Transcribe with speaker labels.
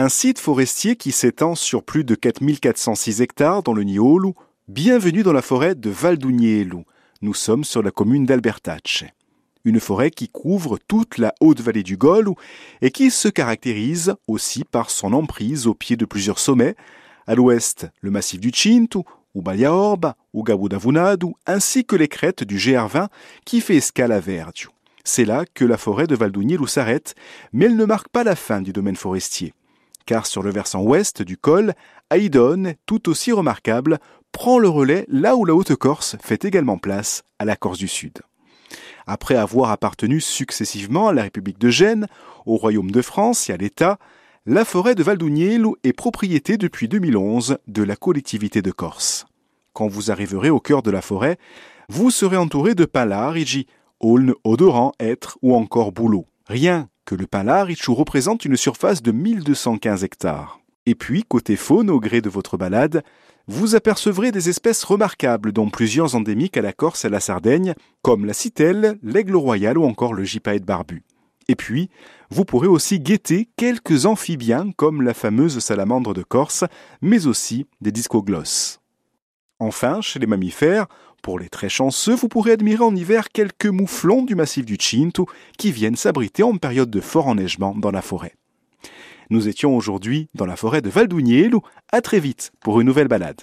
Speaker 1: Un site forestier qui s'étend sur plus de 4406 hectares dans le Niolu. Bienvenue dans la forêt de Valdounielu. Nous sommes sur la commune d'Albertace. Une forêt qui couvre toute la haute vallée du Gol et qui se caractérise aussi par son emprise au pied de plusieurs sommets. À l'ouest, le massif du Cinto, ou Baliaorba, ou Gabudavunadu, ainsi que les crêtes du GR20 qui fait escale à Verdio. C'est là que la forêt de Valdounielu s'arrête, mais elle ne marque pas la fin du domaine forestier. Car sur le versant ouest du col, Aïdon, tout aussi remarquable, prend le relais là où la Haute-Corse fait également place à la Corse du Sud. Après avoir appartenu successivement à la République de Gênes, au Royaume de France et à l'État, la forêt de Valdounielu est propriété depuis 2011 de la collectivité de Corse. Quand vous arriverez au cœur de la forêt, vous serez entouré de pins larigi, aulnes odorants, hêtres ou encore bouleaux. Rien que le pin larichou représente une surface de 1215 hectares. Et puis, côté faune, au gré de votre balade, vous apercevrez des espèces remarquables, dont plusieurs endémiques à la Corse et à la Sardaigne, comme la citelle, l'aigle royal ou encore le gypaète barbu. Et puis, vous pourrez aussi guetter quelques amphibiens comme la fameuse salamandre de Corse, mais aussi des discoglosses. Enfin, chez les mammifères, pour les très chanceux, vous pourrez admirer en hiver quelques mouflons du massif du Cinto qui viennent s'abriter en période de fort enneigement dans la forêt. Nous étions aujourd'hui dans la forêt de Valdounielu. À très vite pour une nouvelle balade.